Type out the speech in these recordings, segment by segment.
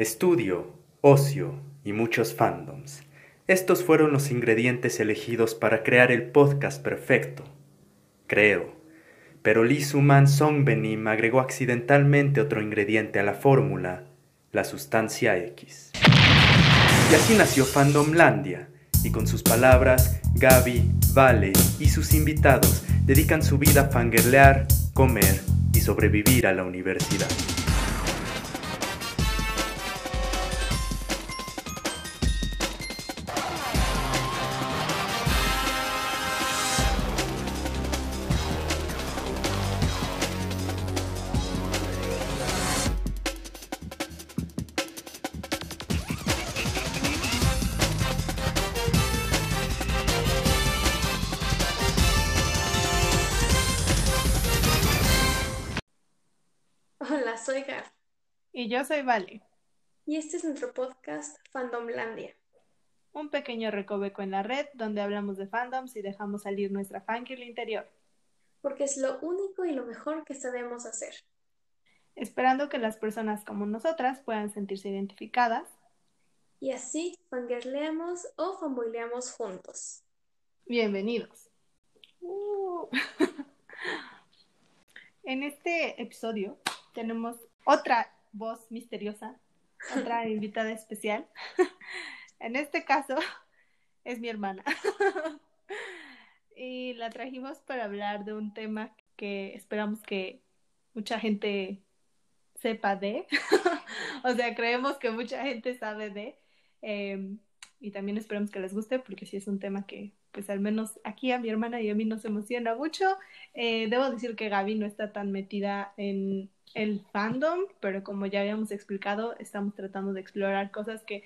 Estudio, ocio y muchos fandoms. Estos fueron los ingredientes elegidos para crear el podcast perfecto. Creo. Pero Lee Suman Songbenim agregó accidentalmente otro ingrediente a la fórmula, la sustancia X. Y así nació Fandomlandia, y con sus palabras, Gaby, Vale y sus invitados dedican su vida a fangirlear, comer y sobrevivir a la universidad. Hola, soy Gab Y yo soy Vale, y este es nuestro podcast Fandomlandia. un pequeño recoveco en la red donde hablamos de fandoms y dejamos salir nuestra fangirl interior, porque es lo único y lo mejor que sabemos hacer. esperando que las personas como nosotras puedan sentirse identificadas. Y así fangirleamos o fanboileamos juntos. Bienvenidos. Uh. en este episodio tenemos otra voz misteriosa, otra invitada especial. en este caso es mi hermana. y la trajimos para hablar de un tema que esperamos que mucha gente sepa de. o sea, creemos que mucha gente sabe de. Eh, y también esperamos que les guste porque sí es un tema que pues al menos aquí a mi hermana y a mí nos emociona mucho. Eh, debo decir que Gaby no está tan metida en el fandom, pero como ya habíamos explicado, estamos tratando de explorar cosas que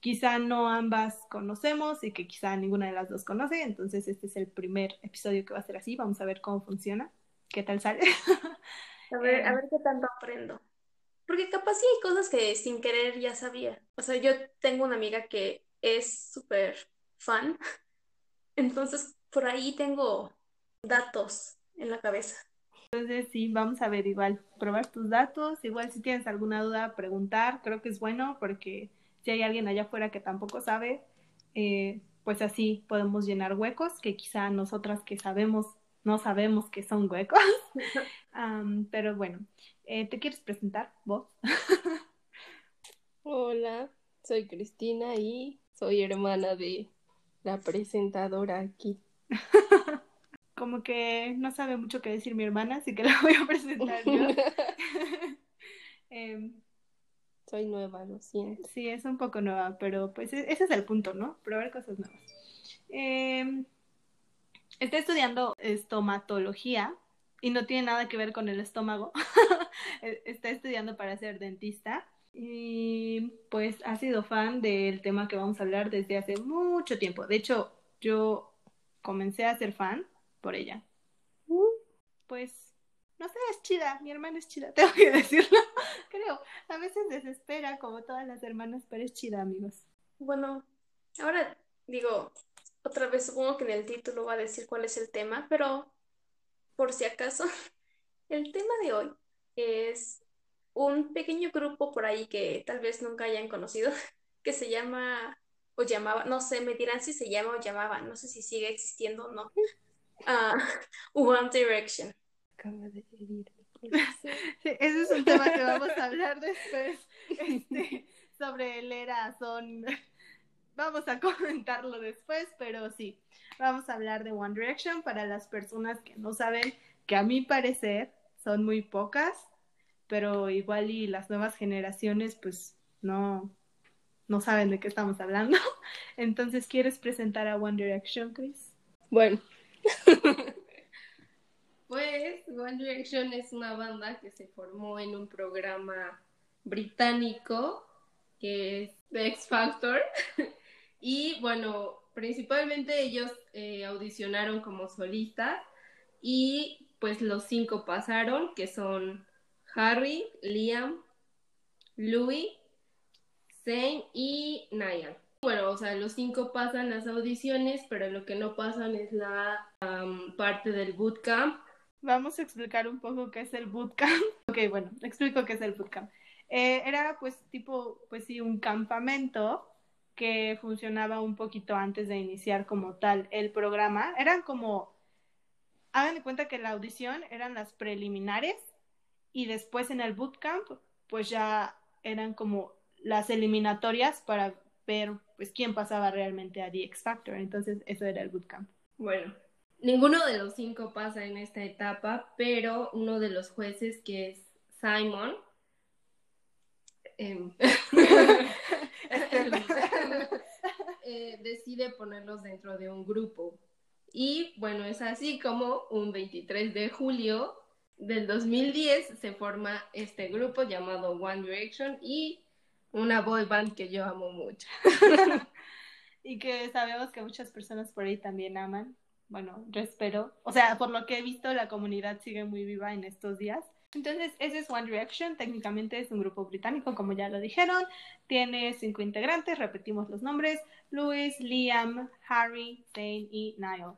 quizá no ambas conocemos y que quizá ninguna de las dos conoce. Entonces este es el primer episodio que va a ser así. Vamos a ver cómo funciona. ¿Qué tal sale? A ver, a ver qué tanto aprendo. Porque capaz sí hay cosas que sin querer ya sabía. O sea, yo tengo una amiga que es súper fan, entonces por ahí tengo datos en la cabeza. Entonces, sí, vamos a ver igual, probar tus datos, igual si tienes alguna duda, preguntar, creo que es bueno porque si hay alguien allá afuera que tampoco sabe, eh, pues así podemos llenar huecos que quizá nosotras que sabemos no sabemos que son huecos. Pero bueno, eh, ¿te quieres presentar vos? Hola, soy Cristina y soy hermana de la presentadora aquí. Como que no sabe mucho qué decir mi hermana, así que la voy a presentar yo. Em, Soy nueva, lo siento. Sí, es un poco nueva, pero pues e- ese es el punto, ¿no? Probar cosas nuevas. Eh, está estudiando estomatología y no tiene nada que ver con el estómago. E- Está estudiando para ser dentista y pues ha sido fan del tema que vamos a hablar desde hace mucho tiempo. De hecho, yo comencé a ser fan por ella. Pues, no sé, es chida, mi hermana es chida, tengo que decirlo, creo. A veces desespera como todas las hermanas, pero es chida, amigos. Bueno, ahora digo, otra vez supongo que en el título va a decir cuál es el tema, pero por si acaso, el tema de hoy es un pequeño grupo por ahí que tal vez nunca hayan conocido, que se llama o llamaba, no sé, me dirán si se llama o llamaba, no sé si sigue existiendo o no. Ah, One Direction. Acaba de herir. Sí, ese es un tema que vamos a hablar después, este, sobre el era son... Vamos a comentarlo después, pero sí, vamos a hablar de One Direction para las personas que no saben, que a mi parecer son muy pocas, pero igual y las nuevas generaciones pues no, no saben de qué estamos hablando. Entonces, ¿quieres presentar a One Direction, Chris? Bueno, pues One Direction es una banda que se formó en un programa británico que es The X Factor. Y bueno, principalmente ellos eh, audicionaron como solistas y pues los cinco pasaron, que son Harry, Liam, Louis, Zayn y Niall. Bueno, o sea, los cinco pasan las audiciones, pero lo que no pasan es la parte del bootcamp. Vamos a explicar un poco qué es el bootcamp. Ok, bueno, explico qué es el bootcamp. Eh, era pues tipo, pues sí, un campamento que funcionaba un poquito antes de iniciar como tal el programa. Eran como, hagan de cuenta que la audición eran las preliminares y después en el bootcamp pues ya eran como las eliminatorias para ver pues quién pasaba realmente a The X Factor. Entonces eso era el bootcamp. Bueno, ninguno de los cinco pasa en esta etapa, pero uno de los jueces que es Simon. Em, eh, decide ponerlos dentro de un grupo. Y bueno, es así como un 23 de julio del 2010 se forma este grupo llamado One Direction y una boy band que yo amo mucho. y que sabemos que muchas personas por ahí también aman. Bueno, yo espero. O sea, por lo que he visto, la comunidad sigue muy viva en estos días. Entonces, ese es One Direction. Técnicamente es un grupo británico, como ya lo dijeron. Tiene cinco integrantes, repetimos los nombres: Louis, Liam, Harry, Zane y Niall.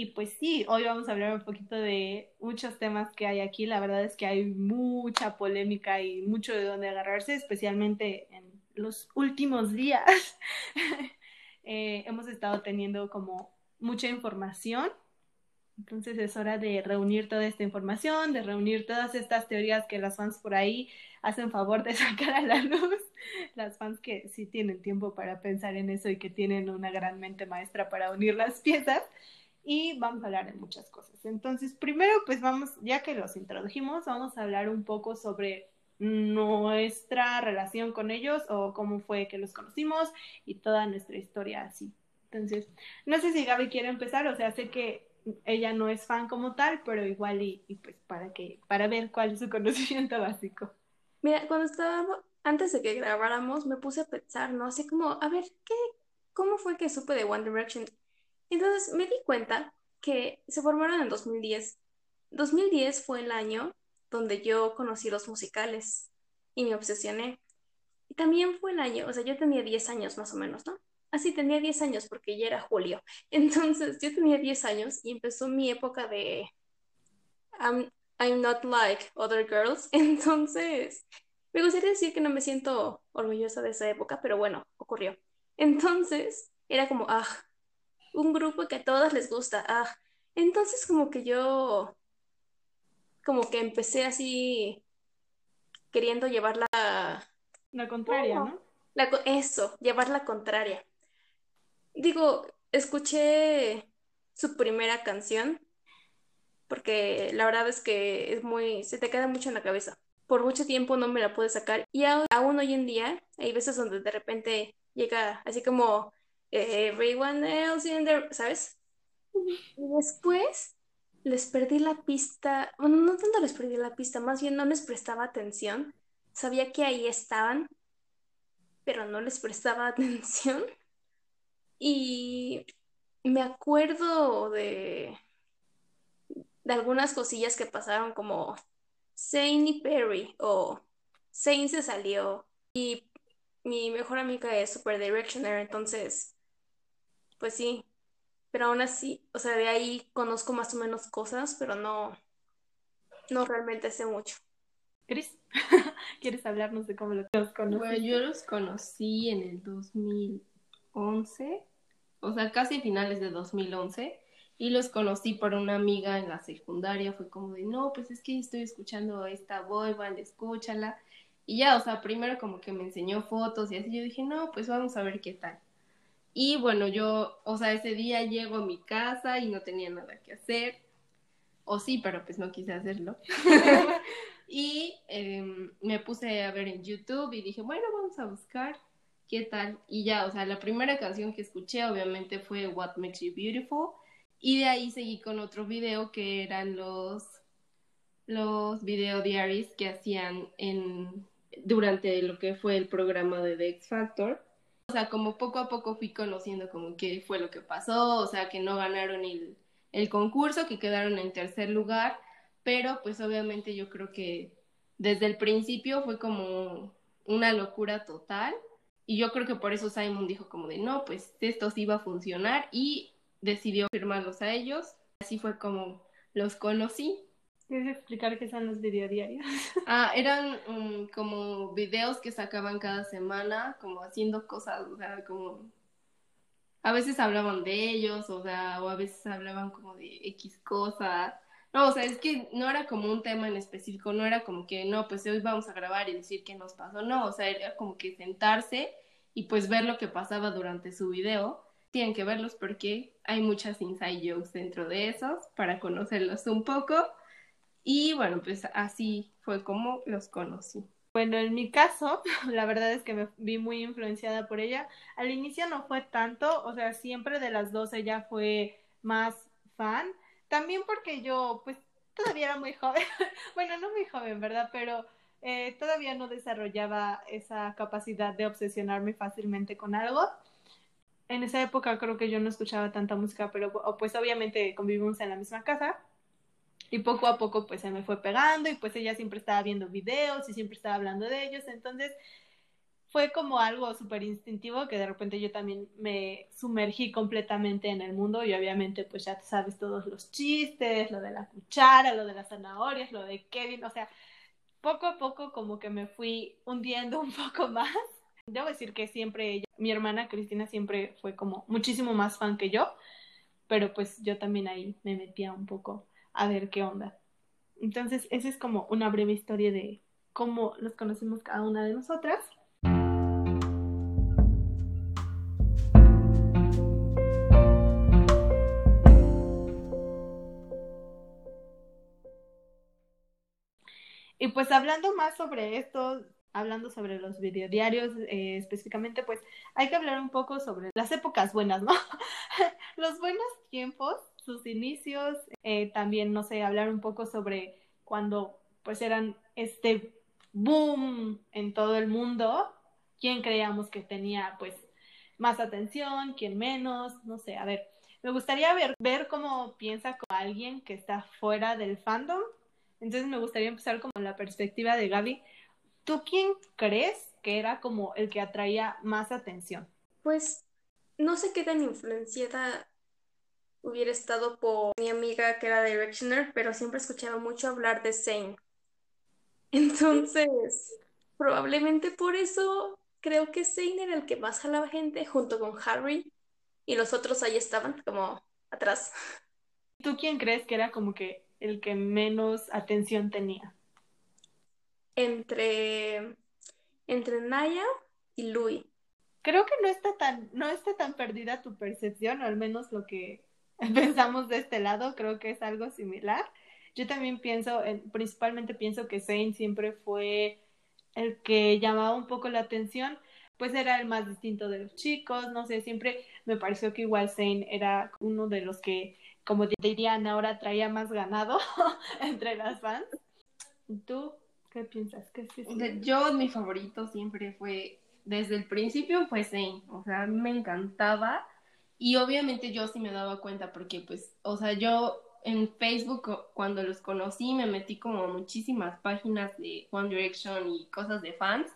Y pues sí, hoy vamos a hablar un poquito de muchos temas que hay aquí. La verdad es que hay mucha polémica y mucho de dónde agarrarse, especialmente en los últimos días. Eh, hemos estado teniendo como mucha información. Entonces es hora de reunir toda esta información, de reunir todas estas teorías que las fans por ahí hacen favor de sacar a la luz. Las fans que sí tienen tiempo para pensar en eso y que tienen una gran mente maestra para unir las piezas y vamos a hablar de muchas cosas. Entonces, primero, pues vamos, ya que los introdujimos, vamos a hablar un poco sobre nuestra relación con ellos o cómo fue que los conocimos y toda nuestra historia así. Entonces, no sé si Gaby quiere empezar, o sea, sé que ella no es fan como tal, pero igual y, pues para que, para ver cuál es su conocimiento básico. Mira, cuando estaba, antes de que grabáramos, me puse a pensar, ¿no? Así como, a ver, ¿qué, cómo fue que supe de One Direction? Entonces me di cuenta que se formaron en 2010. 2010 fue el año donde yo conocí los musicales y me obsesioné. Y también fue el año, o sea, yo tenía 10 años más o menos, ¿no? Así tenía 10 años porque ya era julio. Entonces yo tenía 10 años y empezó mi época de I'm, I'm not like other girls. Entonces, me gustaría decir que no me siento orgullosa de esa época, pero bueno, ocurrió. Entonces, era como, ah, un grupo que a todas les gusta. Ah, entonces como que yo, como que empecé así queriendo llevar la... La contraria, ¿no? La, eso, llevar la contraria. Digo, escuché su primera canción, porque la verdad es que es muy, se te queda mucho en la cabeza. Por mucho tiempo no me la pude sacar y aún hoy en día hay veces donde de repente llega así como everyone else in there, ¿sabes? Y después les perdí la pista, bueno, no tanto les perdí la pista, más bien no les prestaba atención. Sabía que ahí estaban, pero no les prestaba atención. Y me acuerdo de, de algunas cosillas que pasaron como Zane y Perry o Zane se salió y mi mejor amiga es Super Directioner, entonces pues sí, pero aún así, o sea, de ahí conozco más o menos cosas, pero no, no realmente sé mucho. Cris, ¿quieres hablarnos de cómo los conocí? Bueno, yo los conocí en el 2011, o sea, casi finales de 2011, y los conocí por una amiga en la secundaria, fue como de, no, pues es que estoy escuchando esta boy band, escúchala, y ya, o sea, primero como que me enseñó fotos y así, yo dije, no, pues vamos a ver qué tal. Y bueno, yo, o sea, ese día llego a mi casa y no tenía nada que hacer. O sí, pero pues no quise hacerlo. y em, me puse a ver en YouTube y dije, bueno, vamos a buscar qué tal. Y ya, o sea, la primera canción que escuché obviamente fue What Makes You Beautiful. Y de ahí seguí con otro video que eran los, los video diaries que hacían en, durante lo que fue el programa de The X Factor o sea, como poco a poco fui conociendo como qué fue lo que pasó, o sea, que no ganaron el, el concurso, que quedaron en tercer lugar, pero pues obviamente yo creo que desde el principio fue como una locura total y yo creo que por eso Simon dijo como de no, pues esto sí va a funcionar y decidió firmarlos a ellos. Así fue como los conocí. ¿Quieres explicar qué son los videodiarios? Ah, eran um, como videos que sacaban cada semana, como haciendo cosas, o sea, como... A veces hablaban de ellos, o sea, o a veces hablaban como de X cosas. No, o sea, es que no era como un tema en específico, no era como que, no, pues hoy vamos a grabar y decir qué nos pasó, no, o sea, era como que sentarse y pues ver lo que pasaba durante su video. Tienen que verlos porque hay muchas inside jokes dentro de esos para conocerlos un poco. Y bueno, pues así fue como los conocí. Bueno, en mi caso, la verdad es que me vi muy influenciada por ella. Al inicio no fue tanto, o sea, siempre de las dos ella fue más fan. También porque yo, pues, todavía era muy joven. bueno, no muy joven, ¿verdad? Pero eh, todavía no desarrollaba esa capacidad de obsesionarme fácilmente con algo. En esa época creo que yo no escuchaba tanta música, pero pues obviamente convivimos en la misma casa y poco a poco pues se me fue pegando y pues ella siempre estaba viendo videos y siempre estaba hablando de ellos, entonces fue como algo súper instintivo que de repente yo también me sumergí completamente en el mundo y obviamente pues ya sabes todos los chistes, lo de la cuchara, lo de las zanahorias, lo de Kevin, o sea, poco a poco como que me fui hundiendo un poco más. Debo decir que siempre ella, mi hermana Cristina siempre fue como muchísimo más fan que yo, pero pues yo también ahí me metía un poco a ver qué onda. Entonces, esa es como una breve historia de cómo nos conocimos cada una de nosotras. Y pues hablando más sobre esto, hablando sobre los videodiarios eh, específicamente, pues hay que hablar un poco sobre las épocas buenas, ¿no? los buenos tiempos sus inicios, eh, también, no sé, hablar un poco sobre cuando pues eran este boom en todo el mundo, quién creíamos que tenía pues más atención, quién menos, no sé, a ver, me gustaría ver, ver cómo piensa con alguien que está fuera del fandom, entonces me gustaría empezar como la perspectiva de Gaby, ¿tú quién crees que era como el que atraía más atención? Pues no sé qué tan influenciada hubiera estado por mi amiga que era Directioner, pero siempre escuchaba mucho hablar de Zane. Entonces, probablemente por eso creo que Zane era el que más jalaba gente junto con Harry y los otros ahí estaban como atrás. ¿Tú quién crees que era como que el que menos atención tenía? Entre entre Naya y Louis. Creo que no está tan no está tan perdida tu percepción, o al menos lo que pensamos de este lado, creo que es algo similar. Yo también pienso, principalmente pienso que Zane siempre fue el que llamaba un poco la atención, pues era el más distinto de los chicos, no sé, siempre me pareció que igual Zane era uno de los que, como dirían ahora, traía más ganado entre las fans. ¿Tú qué piensas? ¿Qué Yo, mi favorito siempre fue, desde el principio fue Zane, o sea, me encantaba y obviamente yo sí me daba cuenta porque pues, o sea, yo en Facebook cuando los conocí me metí como muchísimas páginas de One Direction y cosas de fans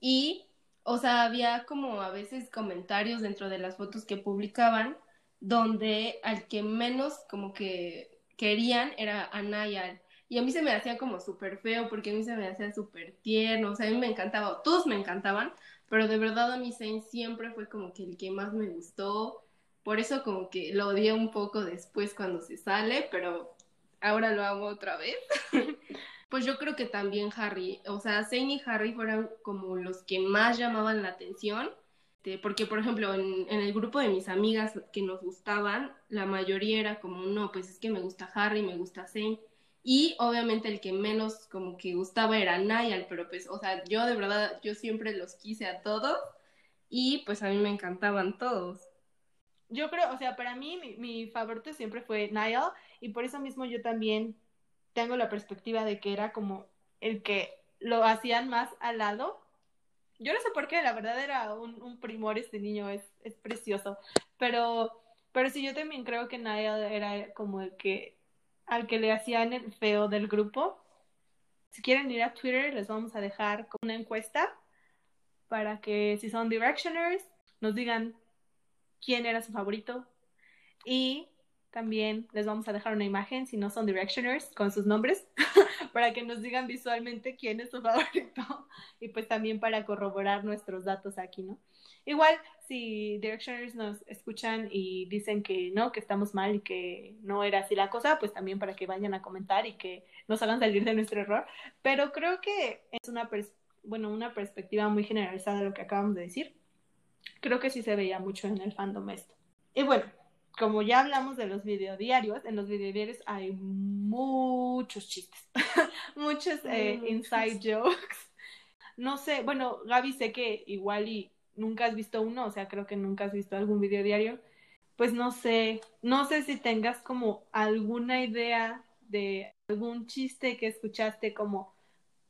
y, o sea, había como a veces comentarios dentro de las fotos que publicaban donde al que menos como que querían era a Niall. Y a mí se me hacía como súper feo porque a mí se me hacía súper tierno, o sea, a mí me encantaba, todos me encantaban, pero de verdad a mí siempre fue como que el que más me gustó por eso como que lo odié un poco después cuando se sale, pero ahora lo amo otra vez. pues yo creo que también Harry, o sea, Zane y Harry fueron como los que más llamaban la atención, porque por ejemplo en, el grupo de mis amigas que nos gustaban, la mayoría era como, no, pues es que me gusta Harry, me gusta Zane, y obviamente el que menos como que gustaba era Niall, pero pues, o sea, yo de verdad, yo siempre los quise a todos, y pues a mí me encantaban todos yo creo, o sea, para mí mi, favorito siempre fue Niall y por eso mismo yo también tengo la perspectiva de que era como el que lo hacían más al lado. Yo no sé por qué, la verdad era un, primor este niño, es, es precioso, pero, pero sí, yo también creo que Niall era como el que, al que le hacían el feo del grupo. Si quieren ir a Twitter, les vamos a dejar una encuesta para que si son Directioners, nos digan quién era su favorito. Y también les vamos a dejar una imagen, si no son Directioners, con sus nombres, para que nos digan visualmente quién es su favorito y pues también para corroborar nuestros datos aquí, ¿no? Igual, si Directioners nos escuchan y dicen que no, que estamos mal y que no era así la cosa, pues también para que vayan a comentar y que nos hagan salir de nuestro error. Pero creo que es una, bueno, una perspectiva muy generalizada de lo que acabamos de decir. Creo que sí se veía mucho en el fandom esto. Y bueno, como ya hablamos de los videodiarios, en los videodiarios hay muchos chistes, muchos eh, inside jokes. No sé, bueno, Gaby, sé que igual y nunca has visto uno, o sea, creo que nunca has visto algún videodiario. Pues no sé, no sé si tengas como alguna idea de algún chiste que escuchaste como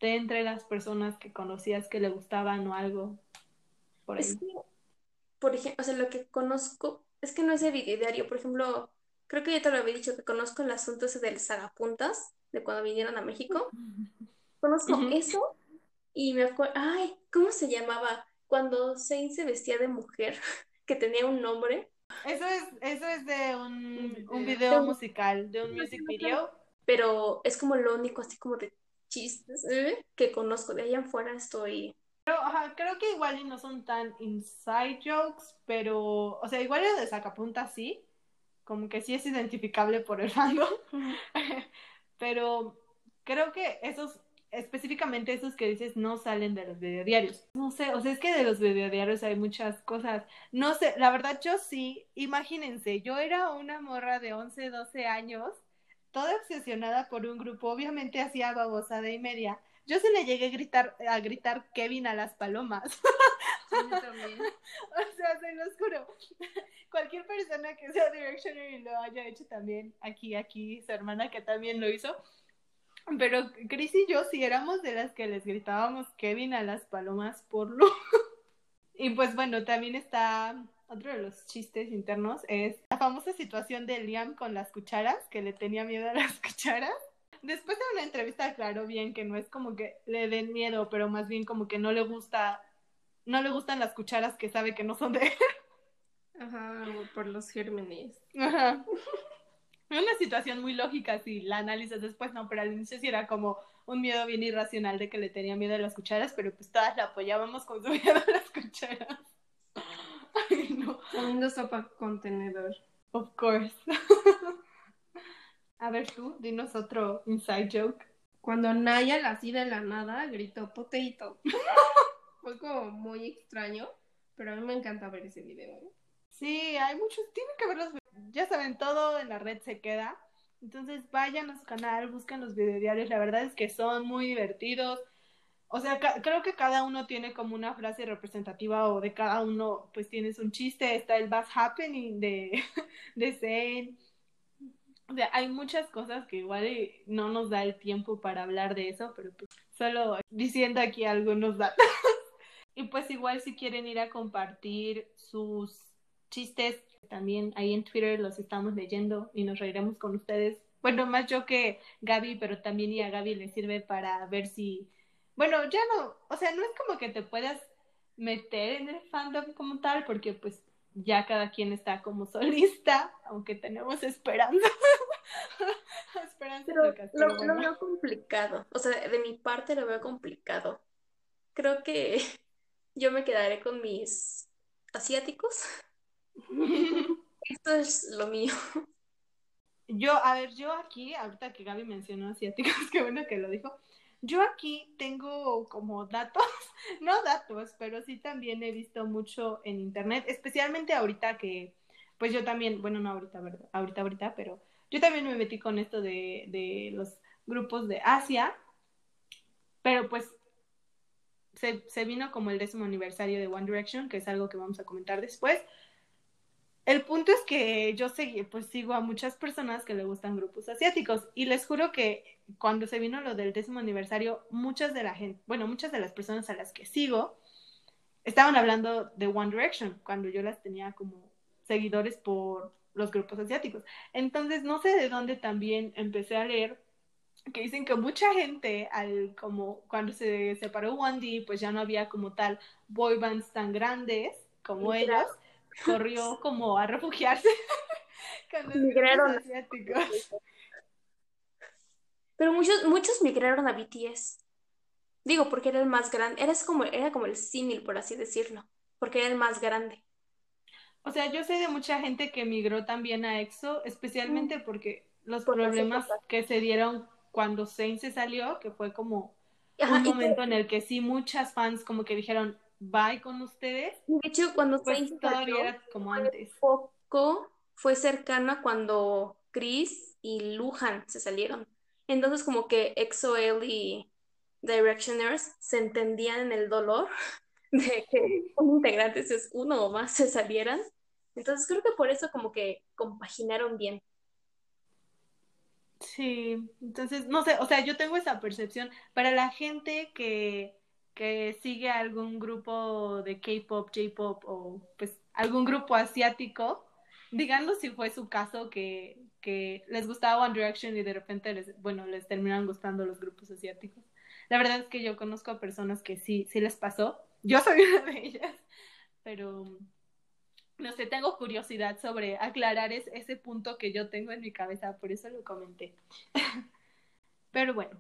de entre las personas que conocías que le gustaban o algo. Por, por ejemplo, o sea, lo que conozco es que no es de diario. Por ejemplo, creo que ya te lo había dicho que conozco el asunto ese del sagapuntas, de cuando vinieron a México. Conozco eso y me acuerdo, ay, ¿cómo se llamaba? Cuando Zane se vestía de mujer, que tenía un nombre. Eso es, eso es de un, un video musical, de un music video. Pero es como lo único así como de chistes ¿eh? que conozco. De ahí en fuera estoy pero, ajá, creo que igual y no son tan inside jokes, pero, o sea, igual el de sacapunta sí, como que sí es identificable por el fandom, pero creo que esos, específicamente esos que dices, no salen de los videodiarios. No sé, o sea, es que de los videodiarios hay muchas cosas. No sé, la verdad yo sí, imagínense, yo era una morra de 11, 12 años, toda obsesionada por un grupo, obviamente hacía babosada y media yo se le llegué a gritar, a gritar Kevin a las palomas. también. o sea, se los juro. Cualquier persona que sea Directioner y lo haya hecho también, aquí, aquí, su hermana que también lo hizo. Pero Chris y yo sí éramos de las que les gritábamos Kevin a las palomas por lo. y pues bueno, también está otro de los chistes internos es la famosa situación de Liam con las cucharas, que le tenía miedo a las cucharas después de una entrevista aclaró bien que no es como que le den miedo, pero más bien como que no le gusta, no le gustan las cucharas que sabe que no son de él. Ajá, por los gérmenes. Ajá. Una situación muy lógica si la analizas después, no, pero al inicio sí era como un miedo bien irracional de que le tenía miedo a las cucharas, pero pues todas la apoyábamos con su miedo a las cucharas. Ay, no. Comiendo sopa contenedor. Of course. A ver tú, dinos otro inside joke. Cuando Naya, así de la nada, gritó potato. Fue como muy extraño, pero a mí me encanta ver ese video. ¿eh? Sí, hay muchos, tienen que verlos. Ya saben, todo en la red se queda. Entonces vayan a su canal, busquen los videodiarios. La verdad es que son muy divertidos. O sea, creo que cada uno tiene como una frase representativa o de cada uno pues tienes un chiste. Está el Bass Happening de, de Zen o sea, hay muchas cosas que igual no nos da el tiempo para hablar de eso, pero pues solo diciendo aquí algunos datos. y pues igual si quieren ir a compartir sus chistes, también ahí en Twitter los estamos leyendo y nos reiremos con ustedes. Bueno, más yo que Gaby, pero también y a Gaby le sirve para ver si, bueno, ya no, o sea, no es como que te puedas meter en el fandom como tal, porque pues ya cada quien está como solista, aunque tenemos esperanza. esperanza Pero lo, veo complicado. O sea, de mi parte lo veo complicado. Creo que yo me quedaré con mis asiáticos. Esto es lo mío. Yo, a ver, yo aquí, ahorita que Gaby mencionó asiáticos, qué bueno que lo dijo. Yo aquí tengo como datos, no datos, pero sí también he visto mucho en internet, especialmente ahorita que, pues yo también, bueno, no ahorita, ¿verdad? Ahorita, ahorita, pero yo también me metí con esto de, de los grupos de Asia, pero pues se, se vino como el décimo aniversario de One Direction, que es algo que vamos a comentar después. El punto es que yo seguí, pues sigo a muchas personas que le gustan grupos asiáticos y les juro que cuando se vino lo del décimo aniversario, muchas de la gente, bueno, muchas de las personas a las que sigo estaban hablando de One Direction cuando yo las tenía como seguidores por los grupos asiáticos. Entonces, no sé de dónde también empecé a leer que dicen que mucha gente, al como cuando se separó One D, pues ya no había como tal boy bands tan grandes como ellos corrió como a refugiarse Con los Migraron. grupos asiáticos. Pero muchos, muchos migraron a BTS. Digo, porque era el más grande. Era como, era como el símil, por así decirlo. Porque era el más grande. O sea, yo sé de mucha gente que migró también a EXO, especialmente porque los Por problemas que se dieron cuando Zayn se salió, que fue como Ajá, un momento en el que sí muchas fans como que dijeron bye con ustedes, de hecho, cuando pues Zayn se todavía salió, era como antes. poco fue cercano a cuando Chris y Luhan se salieron. Entonces, como que EXO-L y Directioners se entendían en el dolor de que un integrante, si es uno o más, se salieran. Entonces, creo que por eso como que compaginaron bien. Sí, entonces, no sé, o sea, yo tengo esa percepción. Para la gente que, que sigue algún grupo de K-pop, J-pop o pues algún grupo asiático, díganos si fue su caso que, que les gustaba One Direction y de repente les, bueno, les terminan gustando los grupos asiáticos. La verdad es que yo conozco a personas que sí, sí les pasó. Yo soy una de ellas, pero no sé, tengo curiosidad sobre aclarar es- ese punto que yo tengo en mi cabeza, por eso lo comenté. Pero bueno.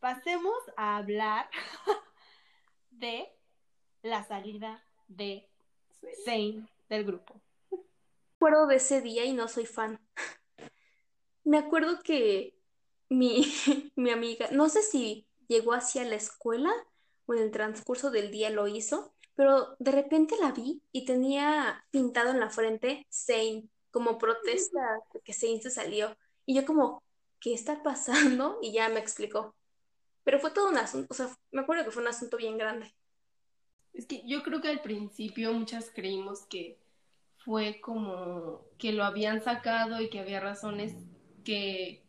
Pasemos a hablar de la salida de Zayn del grupo. Acuerdo de ese día y no soy fan. Me acuerdo que mi, mi amiga, no sé si llegó hacia la escuela o en el transcurso del día lo hizo, pero de repente la vi y tenía pintado en la frente Zayn como protesta que Zayn se salió. Y yo como, ¿qué está pasando? Y ya me explicó. Pero fue todo un asunto, o sea, me acuerdo que fue un asunto bien grande. Es que yo creo que al principio muchas creímos que fue como que lo habían sacado y que había razones que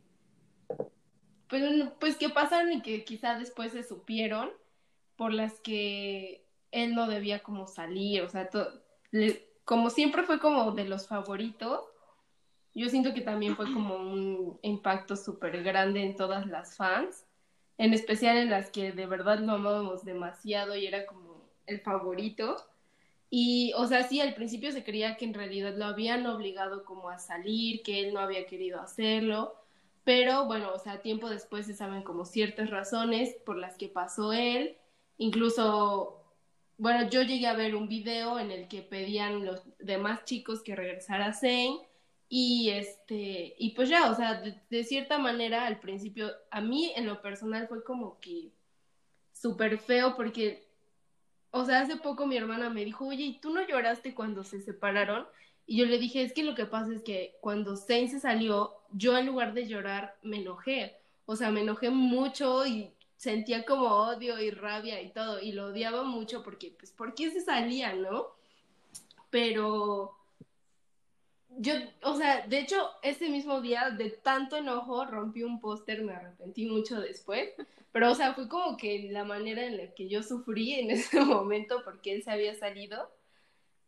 pues, pues que pasaron y que quizá después se supieron por las que él no debía como salir, o sea, to- le- como siempre fue como de los favoritos, yo siento que también fue como un impacto súper grande en todas las fans, en especial en las que de verdad lo amábamos demasiado y era como el favorito. Y, o sea, sí, al principio se creía que en realidad lo habían obligado como a salir, que él no había querido hacerlo, pero bueno, o sea, tiempo después se saben como ciertas razones por las que pasó él, incluso, bueno, yo llegué a ver un video en el que pedían los demás chicos que regresara Zayn y este, y pues ya, o sea, de, de cierta manera al principio, a mí en lo personal fue como que súper feo porque o sea, hace poco mi hermana me dijo, oye, ¿y tú no lloraste cuando se separaron? Y yo le dije, es que lo que pasa es que cuando Zayn se salió, yo en lugar de llorar me enojé. O sea, me enojé mucho y sentía como odio y rabia y todo. Y lo odiaba mucho porque, pues, ¿por qué se salía, no? Pero yo, o sea, de hecho, ese mismo día, de tanto enojo, rompí un póster, me arrepentí mucho después. Pero, o sea, fue como que la manera en la que yo sufrí en ese momento porque él se había salido.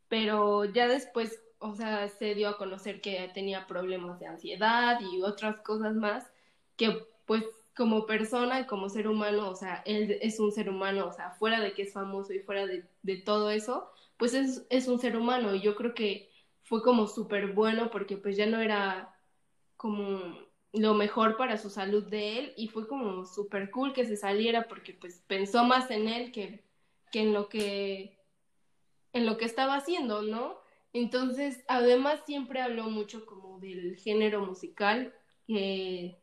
Pero ya después, o sea, se dio a conocer que tenía problemas de ansiedad y otras cosas más que, pues, como persona y como ser humano, o sea, él es un ser humano, o sea, fuera de que es famoso y fuera de, todo eso, pues es, es un ser humano y yo creo que fue como súper bueno porque pues ya no era como lo mejor para su salud de él y fue como súper cool que se saliera porque pues pensó más en él que, que en lo que en lo que estaba haciendo, ¿no? Entonces, además siempre habló mucho como del género musical que,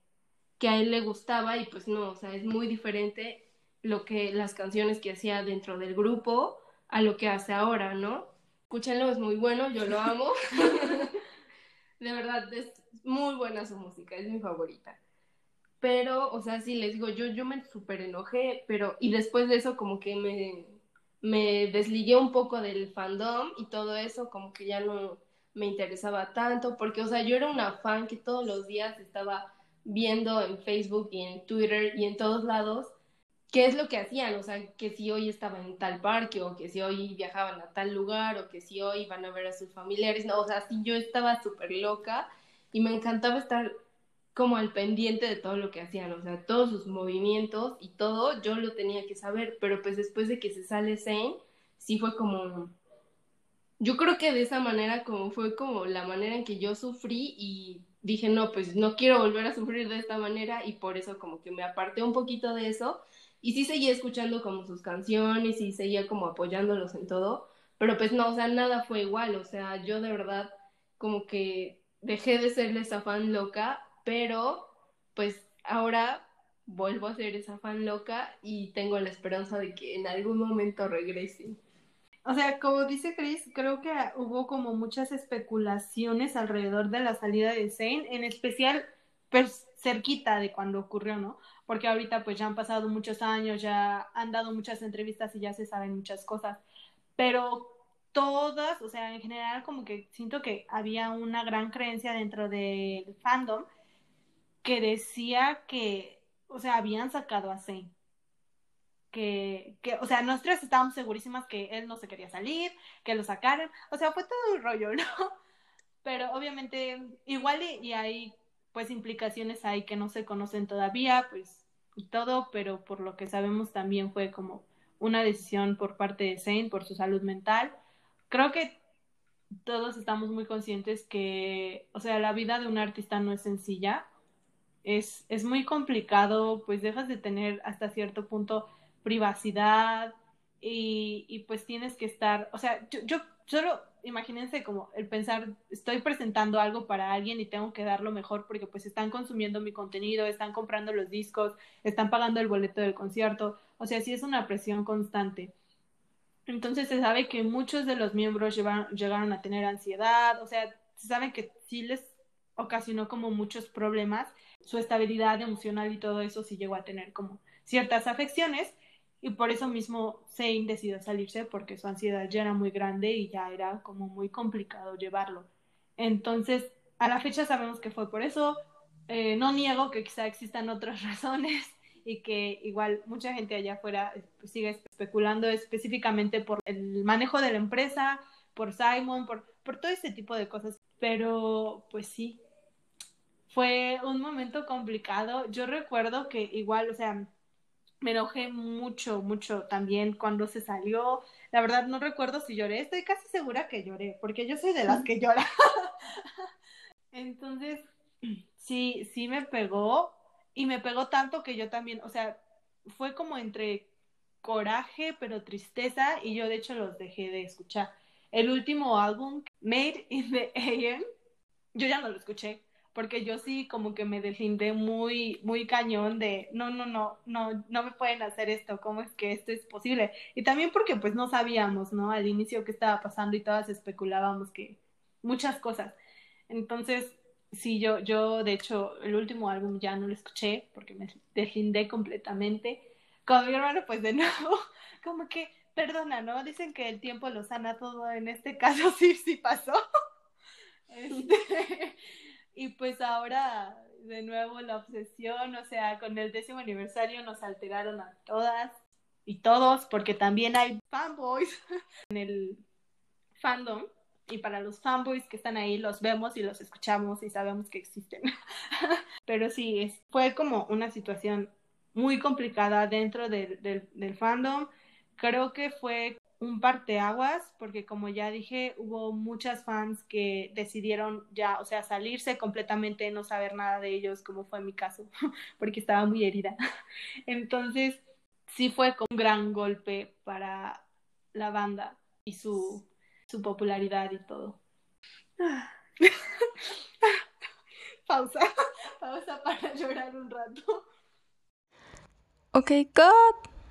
que a él le gustaba y pues no, o sea, es muy diferente lo que las canciones que hacía dentro del grupo a lo que hace ahora, ¿no? Escúchenlo, es muy bueno, yo lo amo. de verdad, es muy buena su música, es mi favorita. Pero, o sea, sí, les digo, yo, yo me súper enojé, pero, y después de eso como que me, me desligué un poco del fandom y todo eso, como que ya no me interesaba tanto, porque, o sea, yo era una fan que todos los días estaba viendo en Facebook y en Twitter y en todos lados qué es lo que hacían, o sea, que si hoy estaban en tal parque o que si hoy viajaban a tal lugar o que si hoy iban a ver a sus familiares, no, o sea, sí yo estaba súper loca y me encantaba estar como al pendiente de todo lo que hacían, o sea, todos sus movimientos y todo, yo lo tenía que saber, pero pues después de que se sale Zane, sí fue como, yo creo que de esa manera como fue como la manera en que yo sufrí y dije, no, pues no quiero volver a sufrir de esta manera y por eso como que me aparté un poquito de eso y sí seguía escuchando como sus canciones y seguía como apoyándolos en todo, pero pues no, o sea, nada fue igual, o sea, yo de verdad como que dejé de serle esa fan loca, pero pues ahora vuelvo a ser esa fan loca y tengo la esperanza de que en algún momento regrese. O sea, como dice Chris, creo que hubo como muchas especulaciones alrededor de la salida de Zane, en especial pues, cerquita de cuando ocurrió, ¿no? Porque ahorita pues ya han pasado muchos años, ya han dado muchas entrevistas y ya se saben muchas cosas, pero todas, o sea, en general como que siento que había una gran creencia dentro del fandom que decía que, o sea, habían sacado a Zane que, que, o sea, nosotros estábamos segurísimas que él no se quería salir, que lo sacaran, o sea, fue todo un rollo, ¿no? Pero obviamente, igual y, y hay pues implicaciones ahí que no se conocen todavía, pues todo, pero por lo que sabemos también fue como una decisión por parte de Zane por su salud mental. Creo que todos estamos muy conscientes que, o sea, la vida de un artista no es sencilla, es, es muy complicado, pues dejas de tener hasta cierto punto privacidad y, pues tienes que estar, o sea, yo, yo solo imagínense como el pensar, estoy presentando algo para alguien y tengo que dar lo mejor porque pues están consumiendo mi contenido, están comprando los discos, están pagando el boleto del concierto, o sea, sí es una presión constante. Entonces se sabe que muchos de los miembros llevaron, llegaron a tener ansiedad, o sea, se sabe que sí les ocasionó como muchos problemas, su estabilidad emocional y todo eso sí llegó a tener como ciertas afecciones y por eso mismo Zane decidió salirse porque su ansiedad ya era muy grande y ya era como muy complicado llevarlo. Entonces, a la fecha sabemos que fue por eso. Eh, no niego que quizá existan otras razones y que igual mucha gente allá afuera pues, sigue especulando específicamente por el manejo de la empresa, por Simon, por, por todo este tipo de cosas. Pero pues sí, fue un momento complicado. Yo recuerdo que igual, o sea, me enojé mucho, mucho también cuando se salió. La verdad no recuerdo si lloré, estoy casi segura que lloré, porque yo soy de las que llora. Entonces, sí, sí me pegó y me pegó tanto que yo también, o sea, fue como entre coraje, pero tristeza y yo de hecho los dejé de escuchar. El último álbum, Made in the AM, yo ya no lo escuché porque yo sí como que me deslindé muy, muy cañón de, no, no, no, no, no me pueden hacer esto, ¿cómo es que esto es posible? Y también porque pues no sabíamos, ¿no? Al inicio qué estaba pasando y todas especulábamos que muchas cosas. Entonces, sí, yo, yo de hecho el último álbum ya no lo escuché porque me deslindé completamente. Con mi hermano, pues de nuevo, como que, perdona, ¿no? Dicen que el tiempo lo sana todo, en este caso sí, sí pasó. Y pues ahora, de nuevo, la obsesión, o sea, con el décimo aniversario nos alteraron a todas y todos, porque también hay fanboys en el fandom. Y para los fanboys que están ahí, los vemos y los escuchamos y sabemos que existen. Pero sí, fue como una situación muy complicada dentro del, del, del fandom. Creo que fue un parteaguas, porque como ya dije, hubo muchas fans que decidieron ya, o sea, salirse completamente, no saber nada de ellos, como fue mi caso, porque estaba muy herida. Entonces, sí fue un gran golpe para la banda y su, su popularidad y todo. pausa, pausa para llorar un rato. Ok, cut.